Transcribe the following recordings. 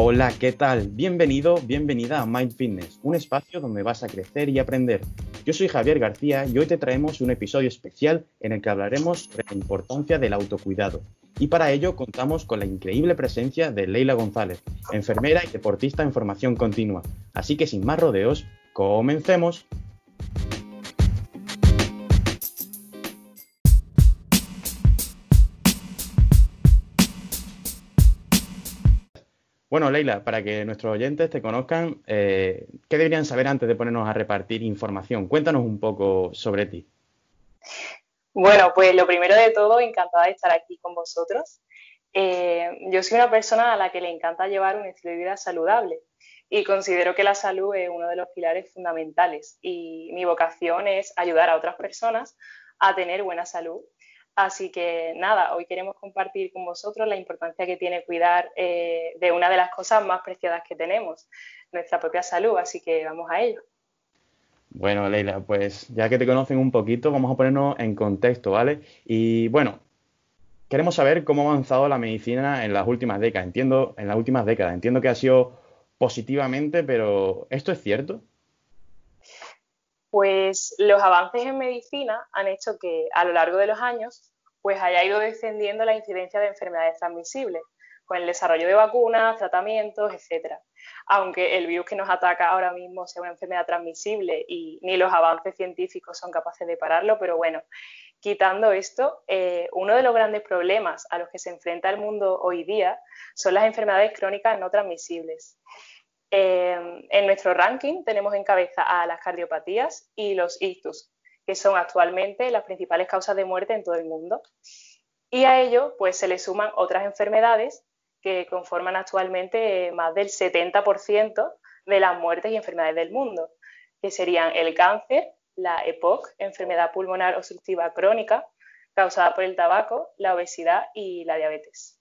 Hola, ¿qué tal? Bienvenido, bienvenida a Mind Fitness, un espacio donde vas a crecer y aprender. Yo soy Javier García y hoy te traemos un episodio especial en el que hablaremos sobre la importancia del autocuidado. Y para ello contamos con la increíble presencia de Leila González, enfermera y deportista en formación continua. Así que sin más rodeos, comencemos. Bueno, Leila, para que nuestros oyentes te conozcan, eh, ¿qué deberían saber antes de ponernos a repartir información? Cuéntanos un poco sobre ti. Bueno, pues lo primero de todo, encantada de estar aquí con vosotros. Eh, yo soy una persona a la que le encanta llevar un estilo de vida saludable y considero que la salud es uno de los pilares fundamentales y mi vocación es ayudar a otras personas a tener buena salud Así que nada, hoy queremos compartir con vosotros la importancia que tiene cuidar eh, de una de las cosas más preciadas que tenemos, nuestra propia salud. Así que vamos a ello. Bueno, Leila, pues ya que te conocen un poquito, vamos a ponernos en contexto, ¿vale? Y bueno, queremos saber cómo ha avanzado la medicina en las últimas décadas. Entiendo, en las últimas décadas, entiendo que ha sido positivamente, pero ¿esto es cierto? Pues los avances en medicina han hecho que a lo largo de los años pues haya ido descendiendo la incidencia de enfermedades transmisibles, con el desarrollo de vacunas, tratamientos, etcétera. Aunque el virus que nos ataca ahora mismo sea una enfermedad transmisible y ni los avances científicos son capaces de pararlo, pero bueno, quitando esto, eh, uno de los grandes problemas a los que se enfrenta el mundo hoy día son las enfermedades crónicas no transmisibles. Em, en nuestro ranking tenemos en cabeza a las cardiopatías y los ictus, que son actualmente las principales causas de muerte en todo el mundo. Y a ello, pues se le suman otras enfermedades que conforman actualmente más del 70% de las muertes y enfermedades del mundo, que serían el cáncer, la EPOC, enfermedad pulmonar obstructiva crónica, causada por el tabaco, la obesidad y la diabetes.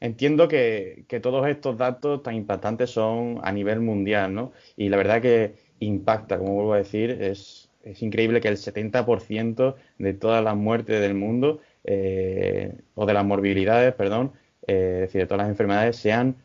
Entiendo que, todos estos datos tan impactantes son a nivel mundial, ¿no? Y la verdad que impacta, como vuelvo a decir, es, increíble que el 70% de todas las muertes del mundo, eh, o de las morbilidades, perdón, eh, es decir, de todas las enfermedades, sean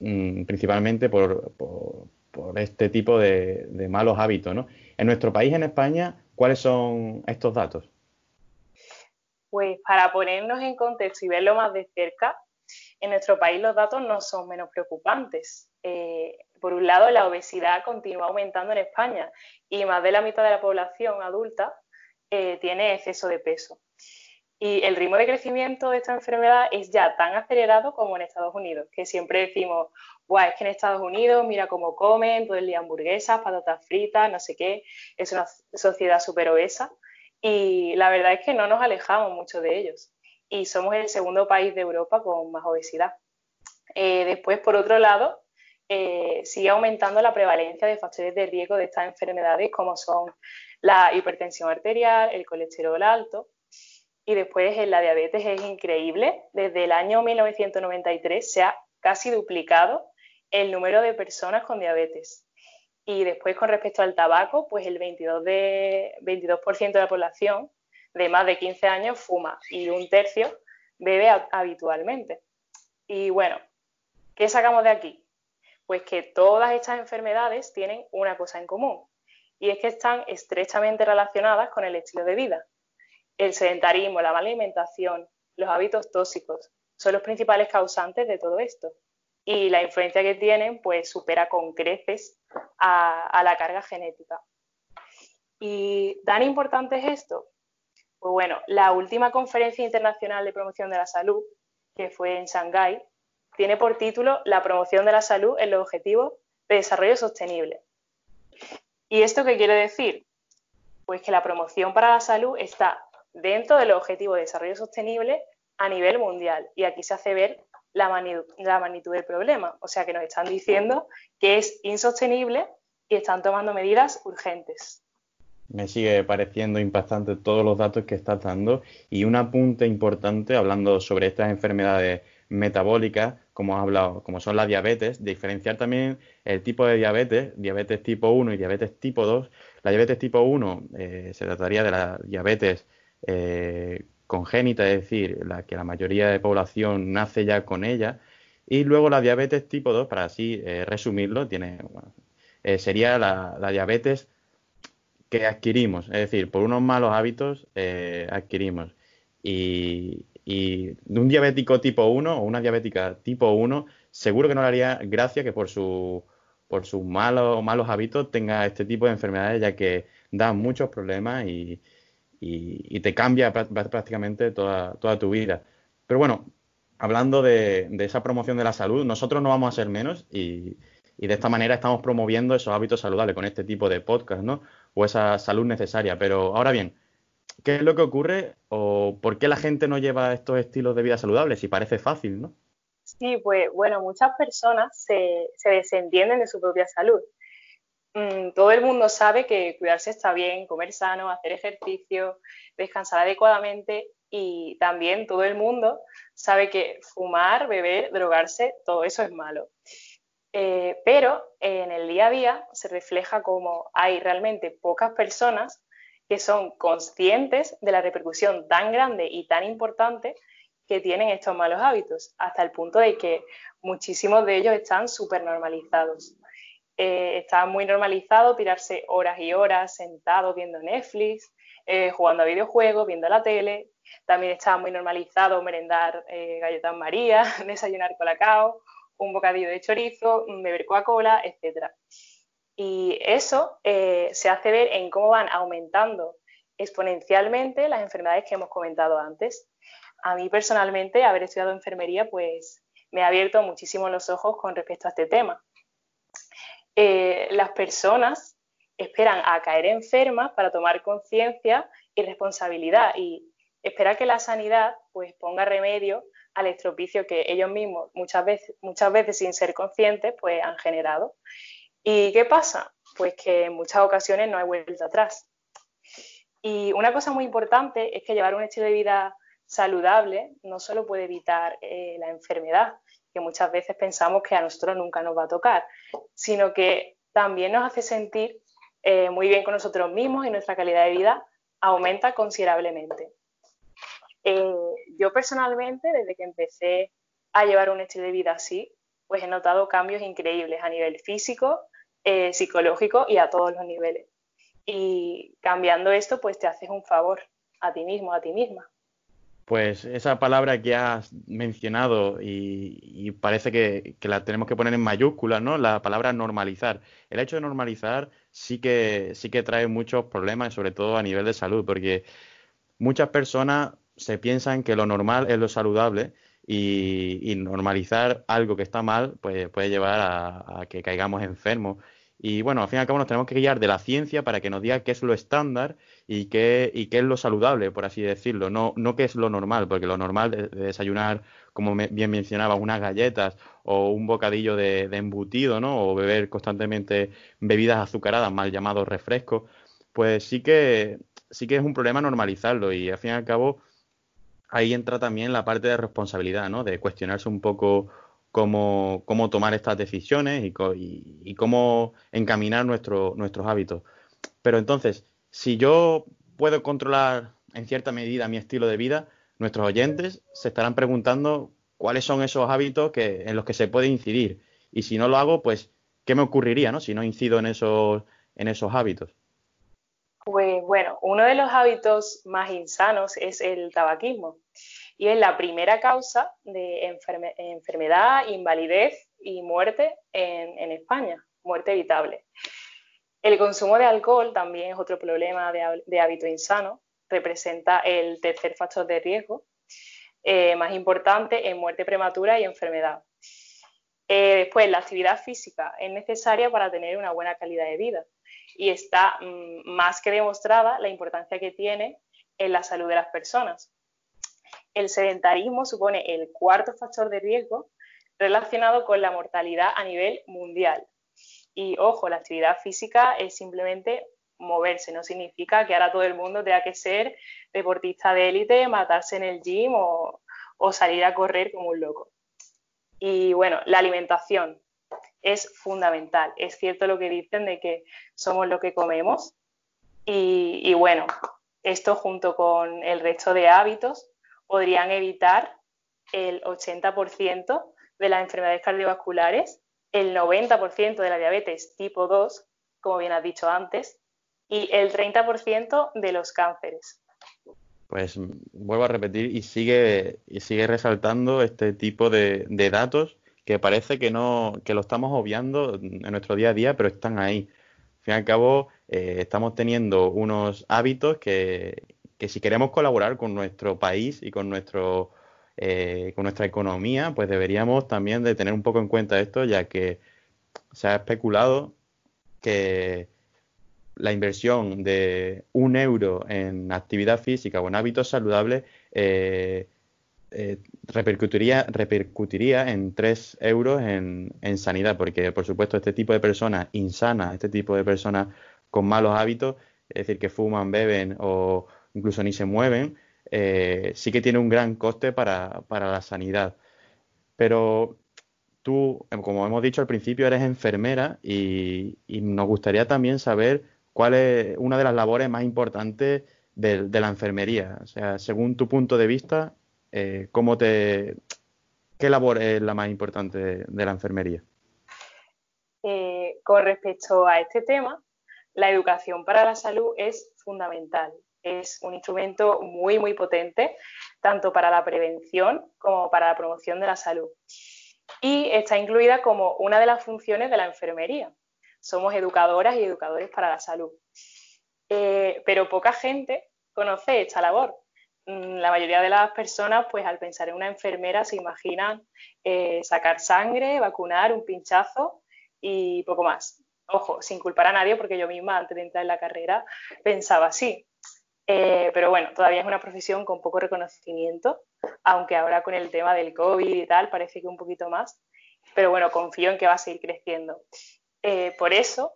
mm, principalmente por, este tipo de malos hábitos, ¿no? En nuestro país, en España, ¿cuáles son estos datos? Pues para ponernos en contexto y verlo más de cerca, en nuestro país los datos no son menos preocupantes. Eh, por un lado, la obesidad continúa aumentando en España y más de la mitad de la población adulta eh, tiene exceso de peso. Y el ritmo de crecimiento de esta enfermedad es ya tan acelerado como en Estados Unidos, que siempre decimos, Buah, es que en Estados Unidos mira cómo comen, todo el día hamburguesas, patatas fritas, no sé qué, es una sociedad súper obesa. Y la verdad es que no nos alejamos mucho de ellos y somos el segundo país de Europa con más obesidad. Eh, después, por otro lado, eh, sigue aumentando la prevalencia de factores de riesgo de estas enfermedades como son la hipertensión arterial, el colesterol alto. Y después en la diabetes es increíble. Desde el año 1993 se ha casi duplicado el número de personas con diabetes. Y después con respecto al tabaco, pues el 22%, de, 22 de la población de más de 15 años fuma y un tercio bebe habitualmente. Y bueno, ¿qué sacamos de aquí? Pues que todas estas enfermedades tienen una cosa en común y es que están estrechamente relacionadas con el estilo de vida. El sedentarismo, la mala alimentación, los hábitos tóxicos son los principales causantes de todo esto. Y la influencia que tienen pues supera con creces a, a la carga genética. ¿Y tan importante es esto? Pues bueno, la última conferencia internacional de promoción de la salud, que fue en Shanghái, tiene por título La promoción de la salud en los objetivos de desarrollo sostenible. ¿Y esto qué quiere decir? Pues que la promoción para la salud está dentro de los objetivos de desarrollo sostenible a nivel mundial. Y aquí se hace ver la magnitud, del problema. O sea que nos están diciendo que es insostenible y están tomando medidas urgentes me sigue pareciendo impactante todos los datos que estás dando y un apunte importante hablando sobre estas enfermedades metabólicas, como has hablado, como son la diabetes, diferenciar también el tipo de diabetes, diabetes tipo 1 y diabetes tipo 2. La diabetes tipo 1 eh, se trataría de la diabetes eh, congénita, es decir, la que la mayoría de población nace ya con ella, Y luego la diabetes tipo 2, para así eh, resumirlo, tiene, eh, sería la, diabetes que adquirimos, es decir, por unos malos hábitos eh, adquirimos. Y, y un diabético tipo 1 o una diabética tipo 1 seguro que no le haría gracia que por, su, por sus malos, malos hábitos tenga este tipo de enfermedades, ya que dan muchos problemas y, y, te cambia prácticamente toda, toda, tu vida. Pero bueno, hablando de, de, esa promoción de la salud, nosotros no vamos a ser menos y, y, de esta manera estamos promoviendo esos hábitos saludables con este tipo de podcast, ¿no? O esa salud necesaria. Pero ahora bien, ¿qué es lo que ocurre o por qué la gente no lleva estos estilos de vida saludables? Si parece fácil, ¿no? Sí, pues bueno, muchas personas se, se desentienden de su propia salud. Mm, todo el mundo sabe que cuidarse está bien, comer sano, hacer ejercicio, descansar adecuadamente y también todo el mundo sabe que fumar, beber, drogarse, todo eso es malo. Eh, pero en el día a día se refleja como hay realmente pocas personas que son conscientes de la repercusión tan grande y tan importante que tienen estos malos hábitos, hasta el punto de que muchísimos de ellos están súper normalizados. Eh, está muy normalizado tirarse horas y horas sentado viendo Netflix, eh, jugando a videojuegos, viendo la tele. También está muy normalizado merendar eh, galletas María, desayunar colacao, un bocadillo de chorizo, beber Coca-Cola, etc. Y eso eh, se hace ver en cómo van aumentando exponencialmente las enfermedades que hemos comentado antes. A mí personalmente, haber estudiado enfermería, pues me ha abierto muchísimo los ojos con respecto a este tema. Eh, las personas esperan a caer enfermas para tomar conciencia y responsabilidad y esperar que la sanidad pues ponga remedio al estropicio que ellos mismos muchas veces, muchas veces sin ser conscientes pues han generado. ¿Y qué pasa? Pues que en muchas ocasiones no hay vuelta atrás. Y una cosa muy importante es que llevar un estilo de vida saludable no solo puede evitar eh, la enfermedad, que muchas veces pensamos que a nosotros nunca nos va a tocar, sino que también nos hace sentir eh, muy bien con nosotros mismos y nuestra calidad de vida aumenta considerablemente. Eh, yo personalmente, desde que empecé a llevar un estilo de vida así, pues he notado cambios increíbles a nivel físico, eh, psicológico y a todos los niveles. Y cambiando esto, pues te haces un favor a ti mismo, a ti misma. Pues esa palabra que has mencionado y, parece que, la tenemos que poner en mayúsculas, ¿no? La palabra normalizar. El hecho de normalizar sí que, sí que trae muchos problemas, sobre todo a nivel de salud, porque muchas personas se piensan que lo normal es lo saludable y, normalizar algo que está mal pues puede llevar a que caigamos enfermos y bueno, al fin y al cabo nos tenemos que guiar de la ciencia para que nos diga qué es lo estándar y qué, es lo saludable, por así decirlo, no, no qué es lo normal, porque lo normal de, desayunar, como bien mencionaba, unas galletas o un bocadillo de, embutido, ¿no? O beber constantemente bebidas azucaradas, mal llamados refrescos, pues sí que, sí que es un problema normalizarlo y al fin y al cabo ahí entra también la parte de responsabilidad, ¿no? De cuestionarse un poco cómo, cómo tomar estas decisiones y, cómo encaminar nuestros hábitos. Pero entonces, si yo puedo controlar en cierta medida mi estilo de vida, nuestros oyentes se estarán preguntando cuáles son esos hábitos que, en los que se puede incidir. Y si no lo hago, pues, ¿qué me ocurriría ¿no? si no incido en esos, en esos hábitos? Pues bueno, uno de los hábitos más insanos es el tabaquismo y es la primera causa de enfermedad, invalidez y muerte en, España, muerte evitable. El consumo de alcohol también es otro problema de, hábito insano, representa el tercer factor de riesgo eh, más importante en muerte prematura y enfermedad. Eh, después, la actividad física es necesaria para tener una buena calidad de vida y está mm, más que demostrada la importancia que tiene en la salud de las personas el sedentarismo supone el cuarto factor de riesgo relacionado con la mortalidad a nivel mundial. Y ojo, la actividad física es simplemente moverse, no significa que ahora todo el mundo tenga que ser deportista de élite, matarse en el gym o, salir a correr como un loco. Y bueno, la alimentación es fundamental. Es cierto lo que dicen de que somos lo que comemos. y bueno, esto junto con el resto de hábitos podrían evitar el 80% de las enfermedades cardiovasculares, el 90% de la diabetes tipo 2, como bien has dicho antes, y el 30% de los cánceres. Pues vuelvo a repetir y sigue, y sigue resaltando este tipo de, datos que parece que no, que lo estamos obviando en nuestro día a día, pero están ahí. Al fin y al cabo, eh, estamos teniendo unos hábitos que, que, si queremos colaborar con nuestro país y con nuestro eh, con nuestra economía, pues deberíamos también de tener un poco en cuenta esto, ya que se ha especulado que la inversión de un euro en actividad física o en hábitos saludables eh, eh, repercutiría, repercutiría en tres euros en, en, sanidad, porque por supuesto este tipo de personas insanas, este tipo de personas con malos hábitos, es decir, que fuman, beben o incluso ni se mueven, eh, sí que tiene un gran coste para, la sanidad. Pero tú, como hemos dicho al principio, eres enfermera y, nos gustaría también saber cuál es una de las labores más importantes de, la enfermería. O sea, según tu punto de vista, eh, ¿cómo te, ¿qué labor es la más importante de, la enfermería? Eh, con respecto a este tema, la educación para la salud es fundamental es un instrumento muy, muy potente, tanto para la prevención como para la promoción de la salud. Y está incluida como una de las funciones de la enfermería. Somos educadoras y educadores para la salud. Eh, pero poca gente conoce esta labor. Mm, la mayoría de las personas, pues al pensar en una enfermera, se imaginan eh, sacar sangre, vacunar, un pinchazo y poco más. Ojo, sin culpar a nadie, porque yo misma antes de entrar en la carrera pensaba así. Eh, pero bueno, todavía es una profesión con poco reconocimiento, aunque ahora con el tema del COVID y tal parece que un poquito más. Pero bueno, confío en que va a seguir creciendo. Eh, por eso,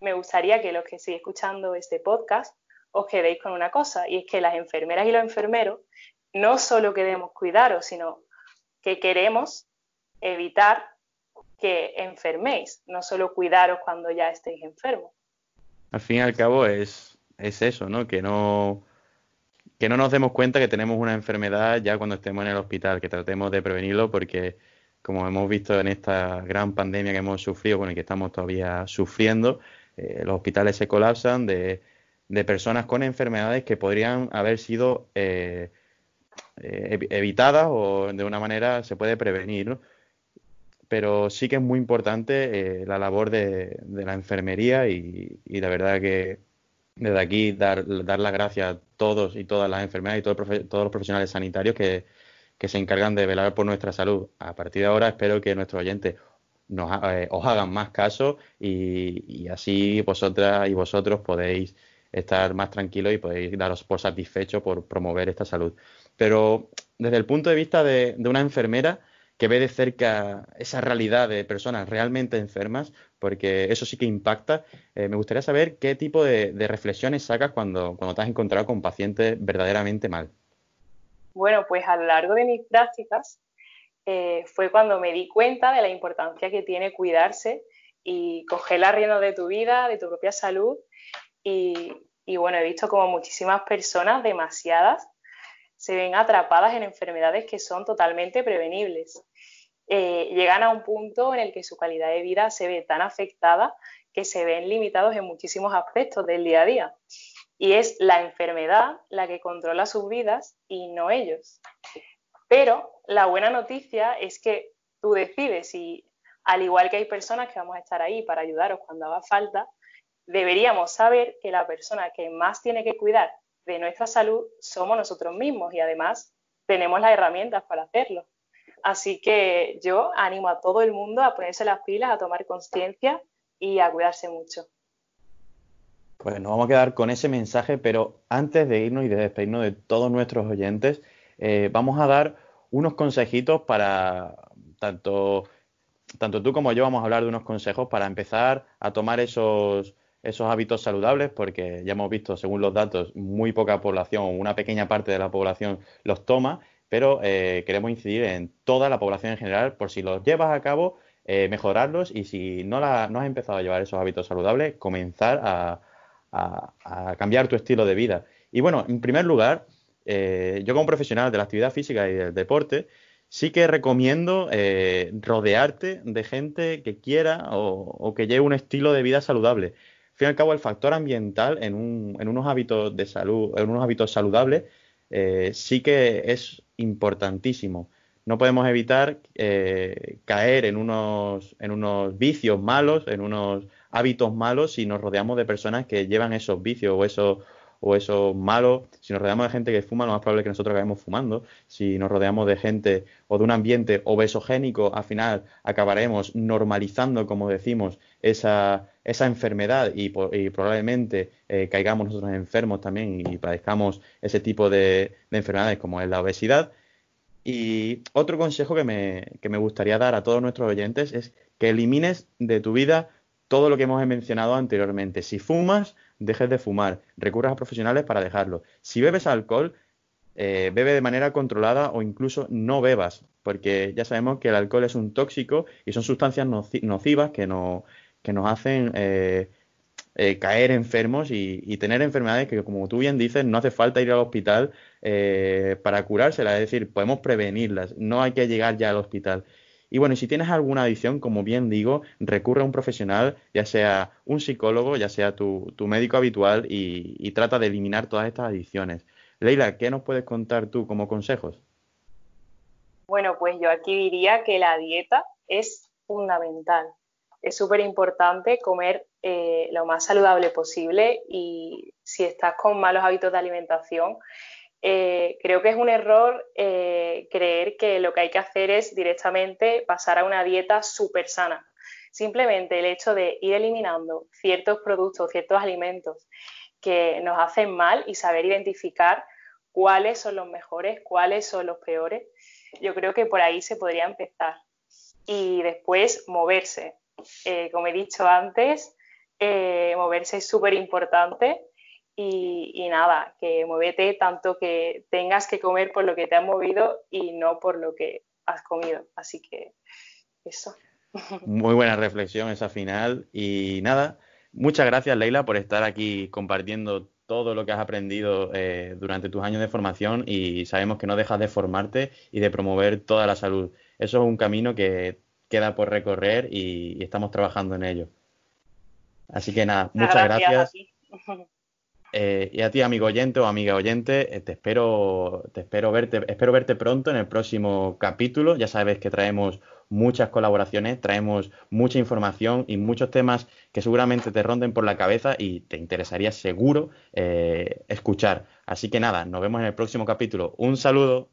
me gustaría que los que sigan escuchando este podcast os quedéis con una cosa, y es que las enfermeras y los enfermeros no solo queremos cuidaros, sino que queremos evitar que enferméis, no solo cuidaros cuando ya estéis enfermos. Al fin y al cabo es es eso, ¿no? Que no que no nos demos cuenta que tenemos una enfermedad ya cuando estemos en el hospital, que tratemos de prevenirlo porque como hemos visto en esta gran pandemia que hemos sufrido, bueno, y que estamos todavía sufriendo, eh, los hospitales se colapsan de, personas con enfermedades que podrían haber sido eh, eh, evitadas o de una manera se puede prevenir. Pero sí que es muy importante la labor de, la enfermería y, y la verdad que desde aquí dar, dar las gracias a todos y todas las enfermeras y todos, los profesionales sanitarios que, se encargan de velar por nuestra salud. A partir de ahora espero que nuestros oyentes nos, eh, os hagan más caso y, así vosotras y vosotros podéis estar más tranquilos y podéis daros por satisfechos por promover esta salud. Pero desde el punto de vista de una enfermera, que ve de cerca esa realidad de personas realmente enfermas, porque eso sí que impacta. Eh, me gustaría saber qué tipo de, reflexiones sacas cuando, cuando te has encontrado con pacientes verdaderamente mal. Bueno, pues a lo largo de mis prácticas eh, fue cuando me di cuenta de la importancia que tiene cuidarse y coger la rienda de tu vida, de tu propia salud. Y, y bueno, he visto como muchísimas personas, demasiadas, se ven atrapadas en enfermedades que son totalmente prevenibles. Eh, llegan a un punto en el que su calidad de vida se ve tan afectada que se ven limitados en muchísimos aspectos del día a día. Y es la enfermedad la que controla sus vidas y no ellos. Pero la buena noticia es que tú decides y al igual que hay personas que vamos a estar ahí para ayudaros cuando haga falta, deberíamos saber que la persona que más tiene que cuidar de nuestra salud somos nosotros mismos y además tenemos las herramientas para hacerlo. Así que yo animo a todo el mundo a ponerse las pilas, a tomar conciencia y a cuidarse mucho. Pues nos vamos a quedar con ese mensaje, pero antes de irnos y de despedirnos de todos nuestros oyentes, eh, vamos a dar unos consejitos para tanto, tanto tú como yo vamos a hablar de unos consejos para empezar a tomar esos esos hábitos saludables, porque ya hemos visto, según los datos, muy poca población, una pequeña parte de la población los toma, pero eh, queremos incidir en toda la población en general, por si los llevas a cabo, eh, mejorarlos y si no, has empezado a llevar esos hábitos saludables, comenzar a, cambiar tu estilo de vida. Y bueno, en primer lugar, eh, yo como profesional de la actividad física y del deporte, sí que recomiendo rodearte de gente que quiera o, que lleve un estilo de vida saludable. Al fin y al cabo, el factor ambiental en, unos hábitos de salud, en unos hábitos saludables, sí que es importantísimo. No podemos evitar eh, caer en unos, en unos vicios malos, en unos hábitos malos, si nos rodeamos de personas que llevan esos vicios o esos o eso malo. Si nos rodeamos de gente que fuma, lo más probable es que nosotros acabemos fumando. Si nos rodeamos de gente o de un ambiente obesogénico, al final acabaremos normalizando, como decimos, esa, esa enfermedad y, probablemente eh, caigamos nosotros enfermos también y padezcamos ese tipo de, enfermedades como es la obesidad. Y otro consejo que me, que me gustaría dar a todos nuestros oyentes es que elimines de tu vida todo lo que hemos mencionado anteriormente. Si fumas, dejes de fumar, recurras a profesionales para dejarlo. Si bebes alcohol, eh, bebe de manera controlada o incluso no bebas, porque ya sabemos que el alcohol es un tóxico y son sustancias nocivas que, no, que nos hacen eh, eh, caer enfermos y, y, tener enfermedades que, como tú bien dices, no hace falta ir al hospital para curárselas, es decir, podemos prevenirlas, no hay que llegar ya al hospital. Y bueno, si tienes alguna adicción, como bien digo, recurre a un profesional, ya sea un psicólogo, ya sea tu, médico habitual, y, trata de eliminar todas estas adicciones. Leila, ¿qué nos puedes contar tú como consejos? Bueno, pues yo aquí diría que la dieta es fundamental. Es súper importante comer eh, lo más saludable posible y si estás con malos hábitos de alimentación, eh, creo que es un error eh, creer que lo que hay que hacer es directamente pasar a una dieta súper sana. Simplemente el hecho de ir eliminando ciertos productos, ciertos alimentos que nos hacen mal y saber identificar cuáles son los mejores, cuáles son los peores, yo creo que por ahí se podría empezar. Y después moverse. Eh, como he dicho antes, moverse es súper importante y, nada, que muévete tanto que tengas que comer por lo que te has movido y no por lo que has comido. Así que eso. Muy buena reflexión esa final. Y nada, muchas gracias Leila por estar aquí compartiendo todo lo que has aprendido eh, durante tus años de formación y sabemos que no dejas de formarte y de promover toda la salud. Eso es un camino que queda por recorrer y, estamos trabajando en ello. Así que nada, muchas gracias. Eh, y a ti, amigo oyente o amiga oyente, eh, te espero, te espero verte, espero verte pronto en el próximo capítulo. Ya sabes que traemos muchas colaboraciones, traemos mucha información y muchos temas que seguramente te ronden por la cabeza y te interesaría seguro eh, escuchar. Así que nada, nos vemos en el próximo capítulo. Un saludo.